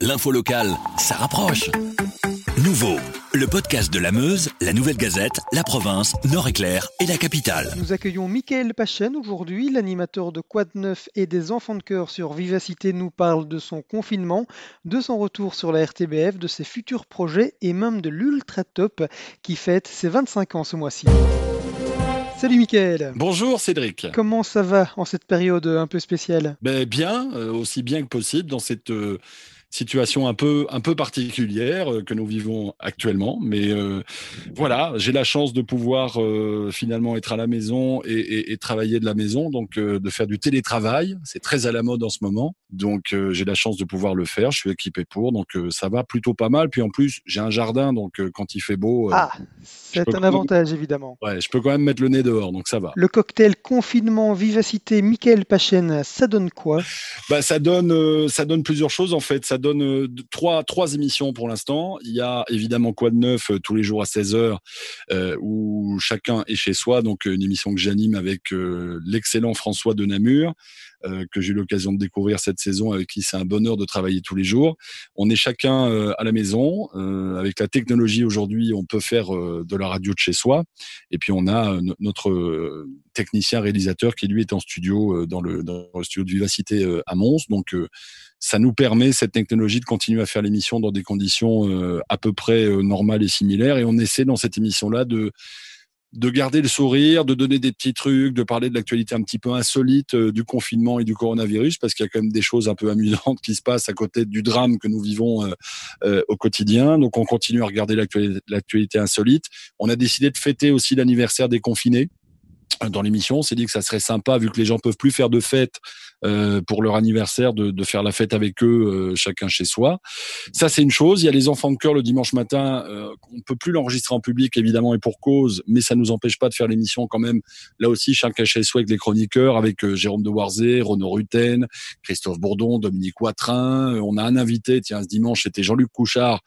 L'info locale, ça rapproche. Nouveau, le podcast de la Meuse, la Nouvelle Gazette, la province, Nord-Éclair et la capitale. Nous accueillons Michael Pachen aujourd'hui, l'animateur de Quad 9 et des enfants de cœur sur Vivacité nous parle de son confinement, de son retour sur la RTBF, de ses futurs projets et même de l'Ultra Top qui fête ses 25 ans ce mois-ci. Salut Mickaël. Bonjour Cédric. Comment ça va en cette période un peu spéciale? Ben Bien, euh, aussi bien que possible dans cette euh, situation un peu un peu particulière euh, que nous vivons actuellement. Mais euh, voilà, j'ai la chance de pouvoir euh, finalement être à la maison et, et, et travailler de la maison, donc de faire du télétravail. C'est très à la mode en ce moment, donc j'ai la chance de pouvoir le faire. Je suis équipé pour, donc ça va plutôt pas mal. Puis en plus, j'ai un jardin, donc quand il fait beau, ah, c'est un avantage évidemment. Ouais, je peux quand même mettre le nez dehors, donc ça va. Le cocktail confinement vivacité Michael Pachen, ça donne quoi? Bah ça donne ça donne plusieurs choses en fait. Ça donne euh, trois, trois émissions pour l'instant. Il y a évidemment Quoi de neuf euh, tous les jours à 16h euh, où chacun est chez soi. Donc une émission que j'anime avec l'excellent François de Namur. Que j'ai eu l'occasion de découvrir cette saison, avec qui c'est un bonheur de travailler tous les jours. On est chacun à la maison. avec la technologie aujourd'hui, on peut faire de la radio de chez soi. Et puis on a notre technicien réalisateur qui lui est en studio dans le, dans le studio de Vivacité à Mons. Donc ça nous permet cette technologie de continuer à faire l'émission dans des conditions euh, à peu près euh, normales et similaires. Et on essaie dans cette émission-là de de garder le sourire, de donner des petits trucs, de parler de l'actualité un petit peu insolite euh, du confinement et du coronavirus, parce qu'il y a quand même des choses un peu amusantes qui se passent à côté du drame que nous vivons au quotidien. Donc on continue à regarder l'actualité insolite. On a décidé de fêter aussi l'anniversaire des confinés dans l'émission. On s'est dit que ça serait sympa, vu que les gens peuvent plus faire de fête euh, pour leur anniversaire, de, de, faire la fête avec eux, euh, chacun chez soi. Ça, c'est une chose. Il y a les enfants de cœur le dimanche matin. Euh, on peut plus l'enregistrer en public, évidemment, et pour cause, mais ça nous empêche pas de faire l'émission quand même. Là aussi, chacun chez soi avec les chroniqueurs, avec euh, Jérôme de Warzé, Renaud Rutten, Christophe Bourdon, Dominique Watrin. On a un invité, tiens, ce dimanche, c'était Jean-Luc Couchard,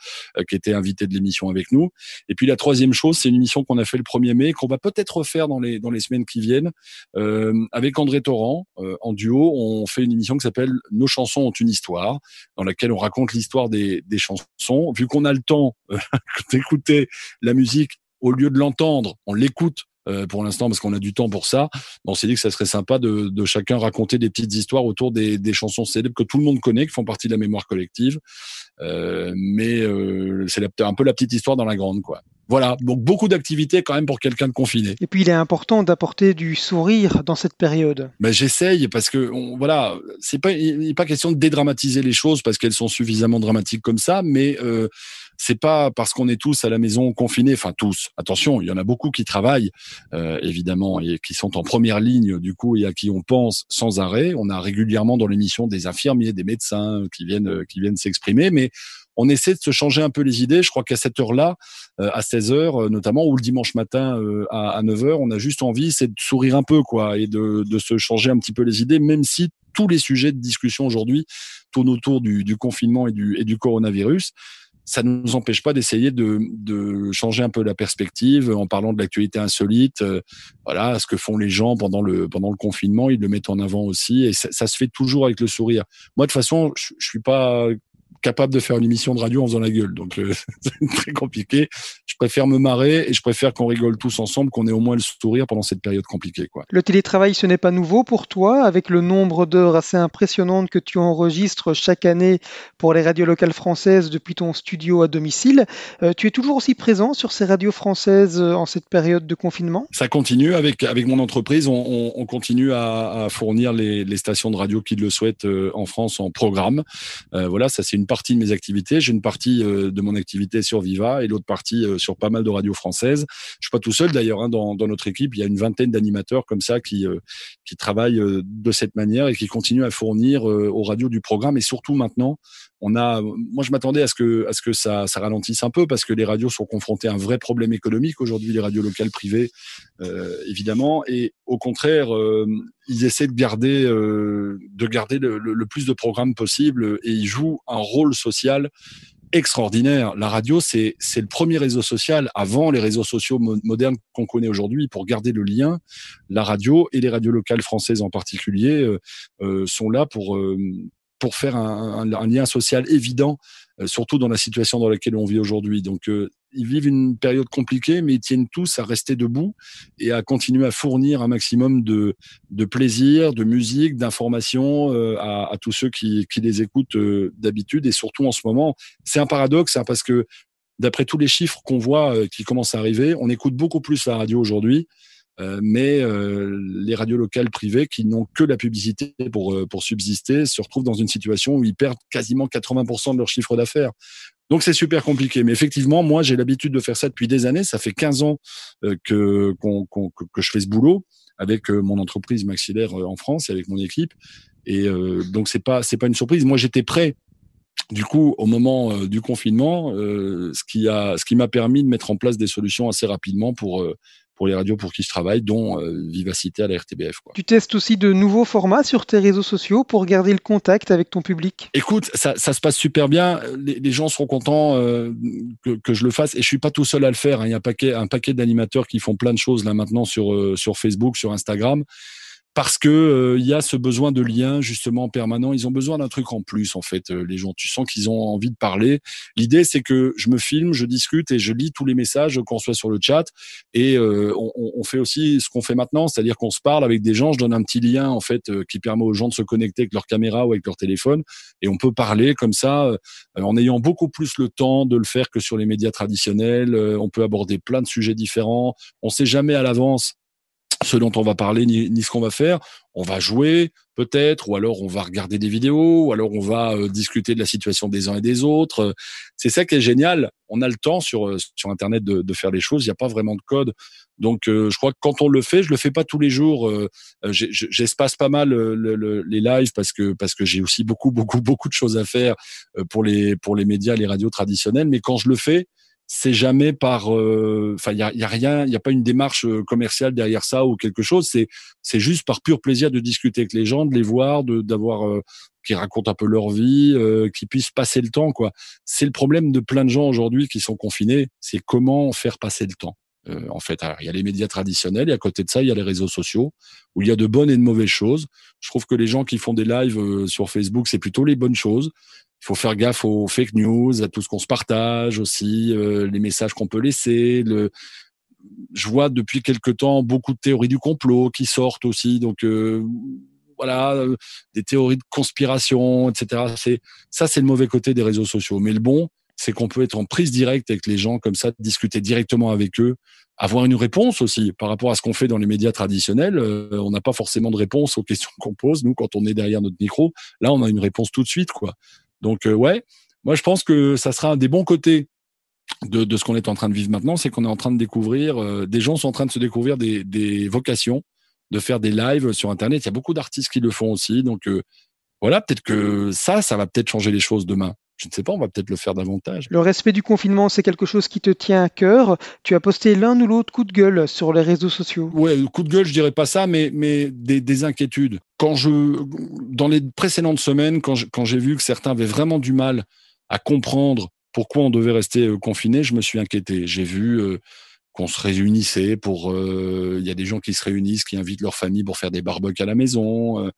qui était invité de l'émission avec nous. Et puis la troisième chose, c'est une émission qu'on a fait le 1er mai, qu'on va peut-être refaire dans les, dans les qui viennent, euh, avec André Torrent, euh, en duo. On fait une émission qui s'appelle Nos chansons ont une histoire, dans laquelle on raconte l'histoire des, des chansons. Vu qu'on a le temps euh, d'écouter la musique au lieu de l'entendre, on l'écoute euh, pour l'instant parce qu'on a du temps pour ça. On s'est dit que ça serait sympa de, de, chacun raconter des petites histoires autour des, des, chansons célèbres que tout le monde connaît, qui font partie de la mémoire collective. Euh, mais euh, c'est un peu la petite histoire dans la grande, quoi. Voilà, donc beaucoup d'activités quand même pour quelqu'un de confiné. Et puis il est important d'apporter du sourire dans cette période. Ben, j'essaye parce que on, voilà, c'est pas il n'est pas question de dédramatiser les choses parce qu'elles sont suffisamment dramatiques comme ça, mais euh, c'est pas parce qu'on est tous à la maison confinés, enfin tous. Attention, il y en a beaucoup qui travaillent euh, évidemment et qui sont en première ligne du coup et à qui on pense sans arrêt. On a régulièrement dans l'émission des infirmiers, des médecins qui viennent qui viennent s'exprimer, mais on essaie de se changer un peu les idées. Je crois qu'à cette heure-là, euh, à 16 h notamment, ou le dimanche matin euh, à, 9 h on a juste envie, c'est de sourire un peu, quoi, et de, se changer un petit peu les idées, même si tous les sujets de discussion aujourd'hui tournent autour du, confinement et du, et du coronavirus ça ne nous empêche pas d'essayer de, changer un peu la perspective en parlant de l'actualité insolite. Euh, voilà, ce que font les gens pendant le pendant le confinement, ils le mettent en avant aussi, et ça, ça se fait toujours avec le sourire. Moi, de toute façon, je, je suis pas capable de faire une émission de radio en faisant la gueule. Donc euh, c'est très compliqué. Je préfère me marrer et je préfère qu'on rigole tous ensemble, qu'on ait au moins le sourire pendant cette période compliquée. Quoi. Le télétravail, ce n'est pas nouveau pour toi, avec le nombre d'heures assez impressionnantes que tu enregistres chaque année pour les radios locales françaises depuis ton studio à domicile. Euh, tu es toujours aussi présent sur ces radios françaises euh, en cette période de confinement? Ça continue avec avec mon entreprise. On, on, on continue à, à fournir les, les, stations de radio qui le souhaitent en France en programme. Voilà, ça c'est une partie de mes activités. J'ai une partie euh, de mon activité sur Viva et l'autre partie euh, sur pas mal de radios françaises. Je suis pas tout seul d'ailleurs. Hein, dans, dans, notre équipe, il y a une vingtaine d'animateurs comme ça qui euh, qui travaillent de cette manière et qui continuent à fournir aux radios du programme. Et surtout maintenant, on a. Moi, je m'attendais à ce que à ce que ça, ça ralentisse un peu parce que les radios sont confrontées à un vrai problème économique aujourd'hui, les radios locales privées, évidemment. Et au contraire, ils essaient de garder de garder le, plus de programmes possible et ils jouent un rôle social extraordinaire. La radio, c'est le premier réseau social avant les réseaux sociaux modernes qu'on connaît aujourd'hui. Pour garder le lien, la radio et les radios locales françaises en particulier euh, euh sont là pour euh, pour faire un, lien social évident, surtout dans la situation dans laquelle on vit aujourd'hui. Donc ils vivent une période compliquée, mais ils tiennent tous à rester debout et à continuer à fournir un maximum de, de plaisir, de musique, d'informations euh, à, tous ceux qui, qui les écoutent euh, d'habitude. Et surtout en ce moment, c'est un paradoxe hein, parce que d'après tous les chiffres qu'on voit euh, qui commencent à arriver, on écoute beaucoup plus la radio aujourd'hui. mais les radios locales privées qui n'ont que la publicité pour, pour subsister se retrouvent dans une situation où ils perdent quasiment 80% de leur chiffre d'affaires. Donc c'est super compliqué. Mais effectivement, moi j'ai l'habitude de faire ça depuis des années. Ça fait 15 ans euh, que, que je fais ce boulot avec euh, mon entreprise Maxillaire euh, en France et avec mon équipe. Et donc c'est pas c'est pas une surprise. Moi j'étais prêt. Du coup, au moment du confinement, ce qui a ce qui m'a permis de mettre en place des solutions assez rapidement pour pour les radios pour qui je travaille, dont euh, Vivacité à la RTBF. Quoi. Tu testes aussi de nouveaux formats sur tes réseaux sociaux pour garder le contact avec ton public? Écoute, ça, ça se passe super bien. Les, gens seront contents euh, que, que, je le fasse. Et je suis pas tout seul à le faire. Hein. Il y a un paquet, un paquet d'animateurs qui font plein de choses là maintenant sur, euh, sur Facebook, sur Instagram parce que euh, il y a ce besoin de lien justement permanent. Ils ont besoin d'un truc en plus en fait. Euh, les gens, tu sens qu'ils ont envie de parler. L'idée c'est que je me filme, je discute et je lis tous les messages qu'on soit sur le chat. Et euh, on, on, fait aussi ce qu'on fait maintenant, c'est-à-dire qu'on se parle avec des gens. Je donne un petit lien en fait qui permet aux gens de se connecter avec leur caméra ou avec leur téléphone et on peut parler comme ça en ayant beaucoup plus le temps de le faire que sur les médias traditionnels. on peut aborder plein de sujets différents. On sait jamais à l'avance ce dont on va parler ni, ce qu'on va faire. On va jouer peut-être, ou alors on va regarder des vidéos, ou alors on va euh, discuter de la situation des uns et des autres. C'est ça qui est génial. On a le temps sur euh, sur Internet de, de faire les choses. Il n'y a pas vraiment de code. Donc euh, je crois que quand on le fait, je le fais pas tous les jours. J'espace pas mal les lives parce que parce que j'ai aussi beaucoup beaucoup beaucoup de choses à faire pour les pour les médias, les radios traditionnelles. Mais quand je le fais, c'est jamais par euh, enfin il y a, y a, rien il y a pas une démarche euh, commerciale derrière ça ou quelque chose. C'est c'est juste par pur plaisir de discuter avec les gens de les voir de d'avoir euh, qui racontent un peu leur vie euh, qui puissent passer le temps quoi. C'est le problème de plein de gens aujourd'hui qui sont confinés c'est comment faire passer le temps. En fait, il y a les médias traditionnels et à côté de ça, il y a les réseaux sociaux où il y a de bonnes et de mauvaises choses. Je trouve que les gens qui font des lives sur Facebook, c'est plutôt les bonnes choses il faut faire gaffe aux fake news, à tout ce qu'on se partage aussi, euh, les messages qu'on peut laisser. Le... Je vois depuis quelque temps beaucoup de théories du complot qui sortent aussi. Donc euh, voilà, euh, des théories de conspiration, etc. C'est ça, c'est le mauvais côté des réseaux sociaux. Mais le bon, c'est qu'on peut être en prise directe avec les gens comme ça, discuter directement avec eux, avoir une réponse aussi par rapport à ce qu'on fait dans les médias traditionnels. on n'a pas forcément de réponse aux questions qu'on pose nous quand on est derrière notre micro. Là, on a une réponse tout de suite, quoi. Donc euh, ouais, moi je pense que ça sera un des bons côtés de, de ce qu'on est en train de vivre maintenant, c'est qu'on est en train de découvrir, euh, des gens sont en train de se découvrir des, des, vocations, de faire des lives sur Internet. Il y a beaucoup d'artistes qui le font aussi. Donc euh, voilà, peut-être que ça, ça va peut-être changer les choses demain. Je ne sais pas, on va peut-être le faire davantage. Le respect du confinement, c'est quelque chose qui te tient à cœur. Tu as posté l'un ou l'autre coup de gueule sur les réseaux sociaux. Ouais, coup de gueule, je dirais pas ça, mais, mais des, des inquiétudes. Quand je, dans les précédentes semaines, quand j'ai vu que certains avaient vraiment du mal à comprendre pourquoi on devait rester euh, confiné, je me suis inquiété. J'ai vu euh, qu'on se réunissait pour. Euh, il y a des gens qui se réunissent, qui invitent leur famille pour faire des barbecues à la maison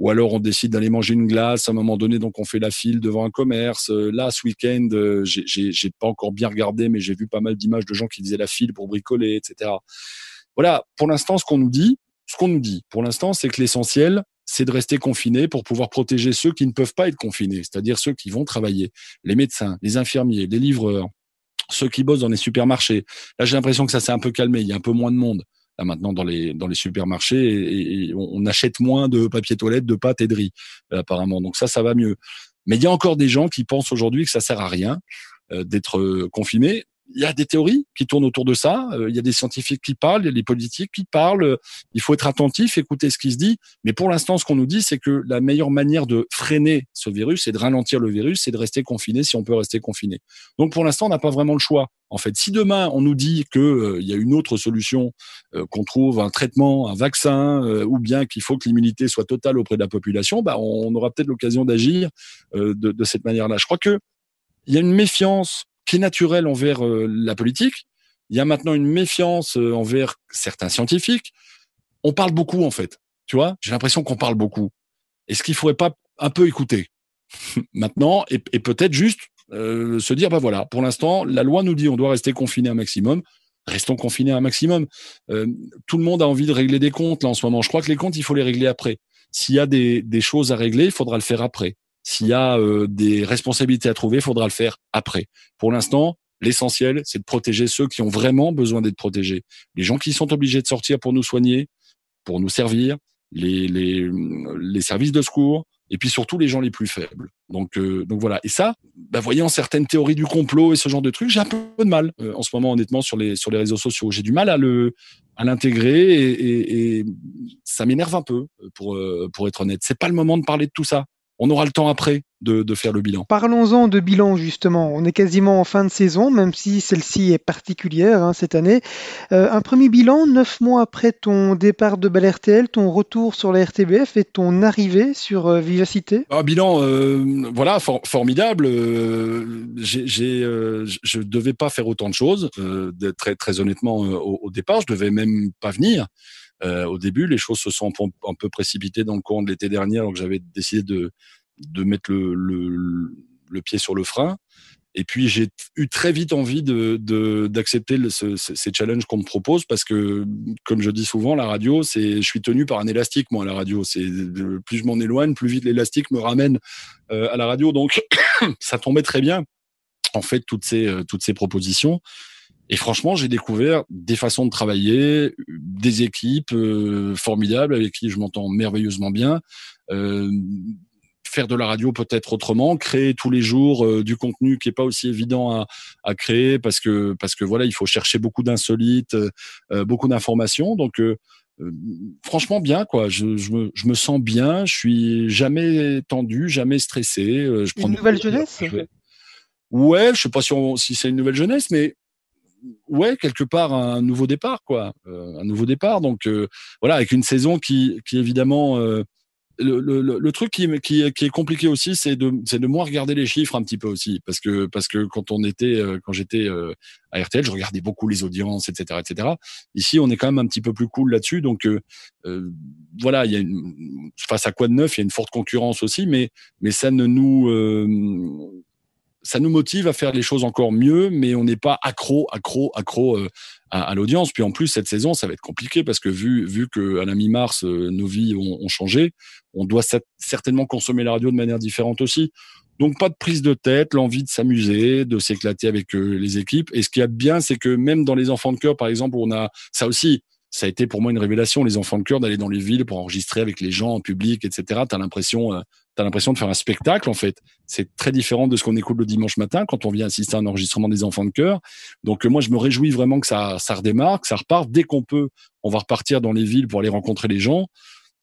ou alors on décide d'aller manger une glace à un moment donné, donc on fait la file devant un commerce. Euh, là, ce week-end, euh, j'ai pas encore bien regardé, mais j'ai vu pas mal d'images de gens qui faisaient la file pour bricoler, etc. Voilà, pour l'instant, ce qu'on nous dit, ce qu'on nous dit, pour l'instant, c'est que l'essentiel, c'est de rester confiné pour pouvoir protéger ceux qui ne peuvent pas être confinés, c'est-à-dire ceux qui vont travailler, les médecins, les infirmiers, les livreurs, ceux qui bossent dans les supermarchés. Là, j'ai l'impression que ça s'est un peu calmé, il y a un peu moins de monde maintenant dans les dans les supermarchés et, on, achète moins de papier toilette, de pâtes et de riz apparemment. Donc ça, ça va mieux. Mais il y a encore des gens qui pensent aujourd'hui que ça sert à rien euh, d'être euh, confiné il y a des théories qui tournent autour de ça. Euh, il y a des scientifiques qui parlent, il y a des politiques qui parlent. Il faut être attentif, écouter ce qui se dit. Mais pour l'instant, ce qu'on nous dit, c'est que la meilleure manière de freiner ce virus, c'est de ralentir le virus, c'est de rester confiné si on peut rester confiné. Donc pour l'instant, on n'a pas vraiment le choix. En fait, si demain on nous dit qu'il euh, y a une autre solution, euh, qu'on trouve un traitement, un vaccin, ou bien qu'il faut que l'immunité soit totale auprès de la population, bah, on aura peut-être l'occasion d'agir de, de cette manière-là. Je crois que il y a une méfiance qui est naturel envers euh, la politique. Il y a maintenant une méfiance euh, envers certains scientifiques. On parle beaucoup en fait. Tu vois, j'ai l'impression qu'on parle beaucoup. Est-ce qu'il faudrait pas un peu écouter maintenant et, peut-être juste se dire bah voilà, pour l'instant, la loi nous dit on doit rester confiné un maximum. Restons confinés un maximum. tout le monde a envie de régler des comptes là en ce moment. Je crois que les comptes, il faut les régler après. S'il y a des choses à régler, il faudra le faire après. S'il y a des responsabilités à trouver, il faudra le faire après. Pour l'instant, L'essentiel, c'est de protéger ceux qui ont vraiment besoin d'être protégés. Les gens qui sont obligés de sortir pour nous soigner, pour nous servir, les, les, services de secours, et puis surtout les gens les plus faibles. Donc, euh, donc voilà. Et ça, bah, voyant certaines théories du complot et ce genre de trucs, j'ai un peu de mal euh, en ce moment, honnêtement, sur les sur les réseaux sociaux. J'ai du mal à le à l'intégrer et, ça m'énerve un peu, pour euh, pour être honnête. C'est pas le moment de parler de tout ça on aura le temps après de, faire le bilan. Parlons-en de bilan justement. On est quasiment en fin de saison, même si celle-ci est particulière hein, cette année. Euh, un premier bilan, neuf mois après ton départ de Balertel, ton retour sur la RTBF et ton arrivée sur euh, Vivacité. Un bilan, euh, voilà, formidable. je devais pas faire autant de choses, très très honnêtement au, départ. Je devais même pas venir. Au début, les choses se sont un peu précipitées dans le courant de l'été dernier, que j'avais décidé de, mettre le, pied sur le frein. Et puis j'ai eu très vite envie d'accepter ce, ces challenges qu'on me propose parce que, comme je dis souvent, la radio, je suis tenu par un élastique moi. La radio, plus je m'en éloigne, plus vite l'élastique me ramène euh, à la radio. Donc ça tombait très bien. En fait, euh, toutes ces propositions. Et franchement, j'ai découvert des façons de travailler, des équipes euh, formidables avec qui je m'entends merveilleusement bien. Euh, faire de la radio peut-être autrement, créer tous les jours euh, du contenu qui est pas aussi évident à, à, créer parce que parce que voilà, il faut chercher beaucoup d'insolites, euh, beaucoup d'informations. Donc franchement bien quoi. Je, je, me, je me sens bien. Je suis jamais tendu, jamais stressé. je prends une nouvelle jeunesse? Ouais, je sais pas si, si c'est une nouvelle jeunesse, mais ouais quelque part un nouveau départ quoi, un nouveau départ. Donc voilà, avec une saison qui qui évidemment le, truc qui, qui, est compliqué aussi, c'est de, c'est de moins regarder les chiffres un petit peu aussi, parce que parce que quand on était, euh, quand j'étais euh, à RTL, je regardais beaucoup les audiences, etc., etc. Ici, on est quand même un petit peu plus cool là-dessus, donc euh, voilà, il y a une, face à quoi de neuf, il y a une forte concurrence aussi, mais mais ça ne nous ça nous motive à faire les choses encore mieux, mais on n'est pas accro, accro, accro euh, à, l'audience. Puis en plus, cette saison, ça va être compliqué parce que vu, vu que à la mi-mars, euh, nos vies ont, changé, on doit certainement consommer la radio de manière différente aussi. Donc pas de prise de tête, l'envie de s'amuser, de s'éclater avec euh, les équipes. Et ce qui est bien, c'est que même dans les enfants de cœur, par exemple, on a ça aussi. Ça a été pour moi une révélation, les enfants de cœur, d'aller dans les villes pour enregistrer avec les gens en public, etc. T'as l'impression, tu as l'impression de faire un spectacle en fait. C'est très différent de ce qu'on écoute le dimanche matin quand on vient assister à un enregistrement des enfants de chœur. Donc euh, moi je me réjouis vraiment que ça, ça redémarre, que ça reparte. Dès qu'on peut, on va repartir dans les villes pour aller rencontrer les gens.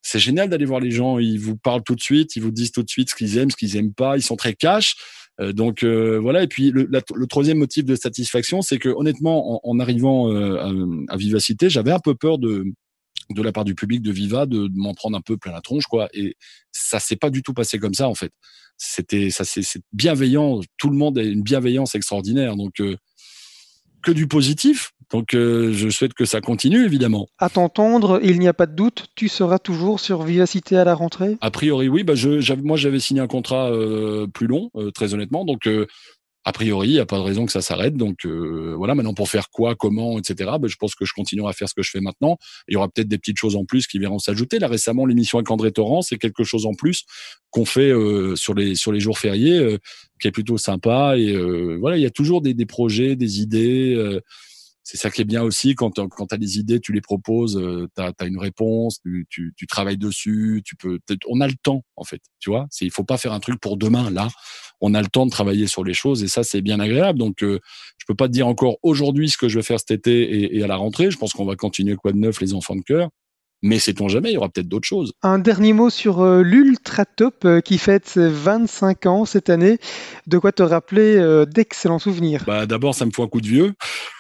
C'est génial d'aller voir les gens. Ils vous parlent tout de suite, ils vous disent tout de suite ce qu'ils aiment, ce qu'ils aiment pas. Ils sont très cash. Euh, donc euh, voilà. Et puis le, troisième motif de satisfaction, c'est que honnêtement, en, arrivant à, à, Vivacité, j'avais un peu peur de de la part du public de Viva de, m'en prendre un peu plein la tronche quoi. Et ça s'est pas du tout passé comme ça en fait. C'était ça c'est bienveillant tout le monde a une bienveillance extraordinaire. Donc euh, que du positif. Donc euh, je souhaite que ça continue évidemment. À t'entendre, il n'y a pas de doute, tu seras toujours sur Vivacité à la rentrée? A priori oui, bah je, moi j'avais signé un contrat euh, plus long, très honnêtement, donc a priori, il n'y a pas de raison que ça s'arrête. Donc euh, voilà, maintenant pour faire quoi, comment, etc. Ben, je pense que je continuerai à faire ce que je fais maintenant. Il y aura peut-être des petites choses en plus qui verront s'ajouter. Là récemment, l'émission avec André Torrent, c'est quelque chose en plus qu'on fait euh, sur les sur les jours fériés, euh, qui est plutôt sympa. Et voilà, il y a toujours des, des projets, des idées c'est ça qui est bien aussi quand quand as des idées, tu les proposes, euh, tu as, une réponse, tu, tu, tu, travailles dessus, tu peux on a le temps en fait, tu vois, il faut pas faire un truc pour demain là. On a le temps de travailler sur les choses et ça c'est bien agréable. Donc euh, je peux pas te dire encore aujourd'hui ce que je vais faire cet été et, et à la rentrée, je pense qu'on va continuer quoi de neuf les enfants de cœur. Mais sait-on jamais, il y aura peut-être d'autres choses. Un dernier mot sur euh, l'Ultra Top euh, qui fête ses 25 ans cette année. De quoi te rappeler euh, d'excellents souvenirs bah, D'abord, ça me fait un coup de vieux.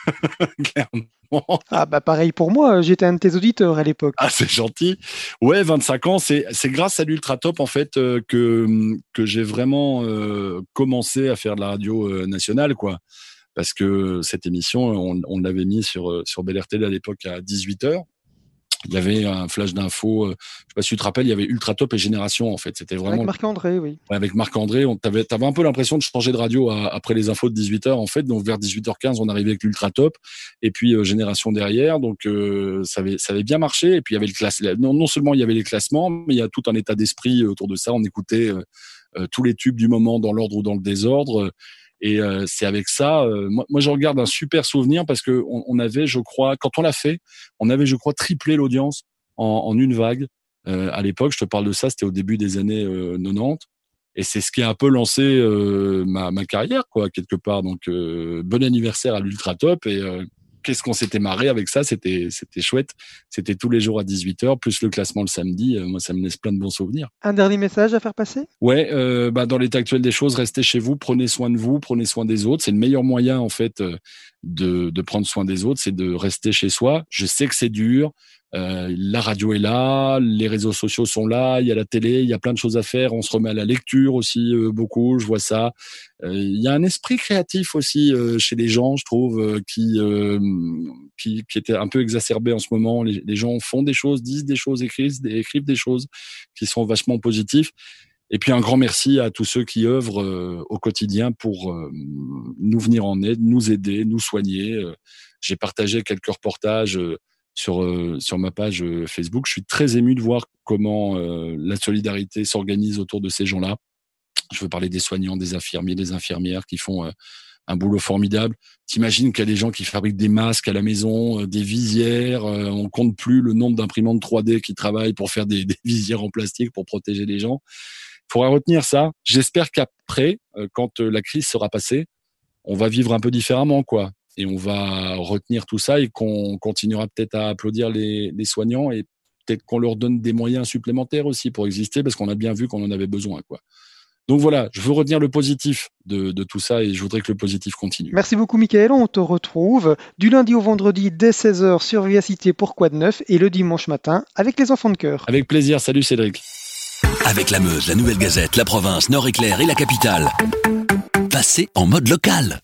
Clairement. Ah bah pareil pour moi, j'étais un de tes auditeurs à l'époque. Ah c'est gentil. Ouais, 25 ans, c'est grâce à l'Ultra Top en fait que, que j'ai vraiment commencé à faire de la radio nationale quoi. Parce que cette émission, on, on l'avait mis sur, sur BLRT à l'époque à 18h il y avait un flash d'infos. Euh, je sais pas si tu te rappelles, il y avait Ultra Top et Génération en fait. C'était vraiment avec Marc André, oui. avec Marc André, on t'avais avais un peu l'impression de changer de radio après les infos de 18h en fait. Donc vers 18h15, on arrivait avec l'Ultra Top et puis euh, Génération derrière. Donc euh, ça avait ça avait bien marché. Et puis il y avait le classe. Non, non seulement il y avait les classements, mais il y a tout un état d'esprit autour de ça. On écoutait tous les tubes du moment dans l'ordre ou dans le désordre. Et euh, c'est avec ça, euh, moi, je regarde un super souvenir parce que on, on avait, je crois, quand on l'a fait, on avait, je crois, triplé l'audience en, en, une vague. Euh, à l'époque, je te parle de ça, c'était au début des années 90. Et c'est ce qui a un peu lancé ma, ma, carrière, quoi, quelque part. Donc, bon anniversaire à l'Ultra Top. Et qu'est-ce qu'on s'était marré avec ça C'était c'était chouette. C'était tous les jours à 18h, plus le classement le samedi. Euh, moi, ça me laisse plein de bons souvenirs. Un dernier message à faire passer? Ouais, euh, bah, dans l'état actuel des choses, restez chez vous, prenez soin de vous, prenez soin des autres. C'est le meilleur moyen, en fait, euh, de, de prendre soin des autres, c'est de rester chez soi. Je sais que c'est dur. Euh, la radio est là, les réseaux sociaux sont là, il y a la télé, il y a plein de choses à faire. On se remet à la lecture aussi euh, beaucoup, je vois ça. Euh, il y a un esprit créatif aussi chez les gens, je trouve, qui, qui, était un peu exacerbé en ce moment. Les, gens font des choses, disent des choses, écrivent, des choses qui sont vachement positifs. Et puis un grand merci à tous ceux qui œuvrent au quotidien pour nous venir en aide, nous aider, nous soigner. J'ai partagé quelques reportages sur euh, sur ma page euh, Facebook. Je suis très ému de voir comment euh, la solidarité s'organise autour de ces gens-là. Je veux parler des soignants, des infirmiers, des infirmières qui font un boulot formidable. T'imagines qu'il y a des gens qui fabriquent des masques à la maison, des visières. on compte plus le nombre d'imprimantes 3D qui travaillent pour faire des, des, visières en plastique pour protéger les gens. Il faudra retenir ça. J'espère qu'après, quand la crise sera passée, on va vivre un peu différemment, quoi et on va retenir tout ça et qu'on continuera peut-être à applaudir les, soignants et peut-être qu'on leur donne des moyens supplémentaires aussi pour exister parce qu'on a bien vu qu'on en avait besoin. Quoi. Donc voilà, je veux retenir le positif de, tout ça et je voudrais que le positif continue. Merci beaucoup Mickaël, on te retrouve du lundi au vendredi dès 16h sur Vivacité pour Quoi de Neuf et le dimanche matin avec les enfants de cœur. Avec plaisir, salut Cédric. Avec la Meuse, la Nouvelle Gazette, la province, Nord-Éclair et la capitale. Passez en mode local.